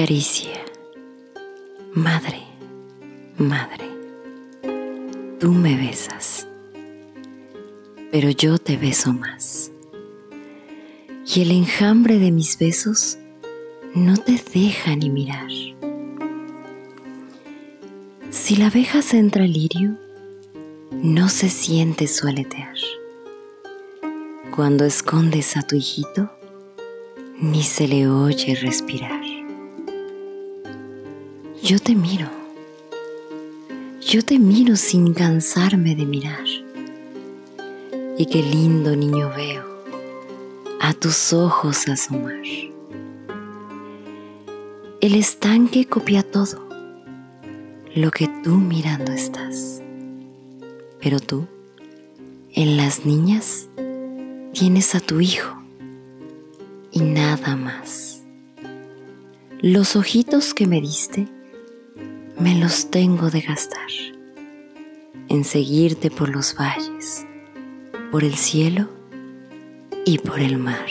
acaricia. Madre, madre, tú me besas, pero yo te beso más. Y el enjambre de mis besos no te deja ni mirar. Si la abeja entra al lirio, no se siente su aletear. Cuando escondes a tu hijito, ni se le oye respirar. Yo te miro, yo te miro sin cansarme de mirar. Y qué lindo niño veo a tus ojos asomar. El estanque copia todo lo que tú mirando estás. Pero tú, en las niñas, tienes a tu hijo y nada más. Los ojitos que me diste, me los tengo de gastar en seguirte por los valles, por el cielo y por el mar.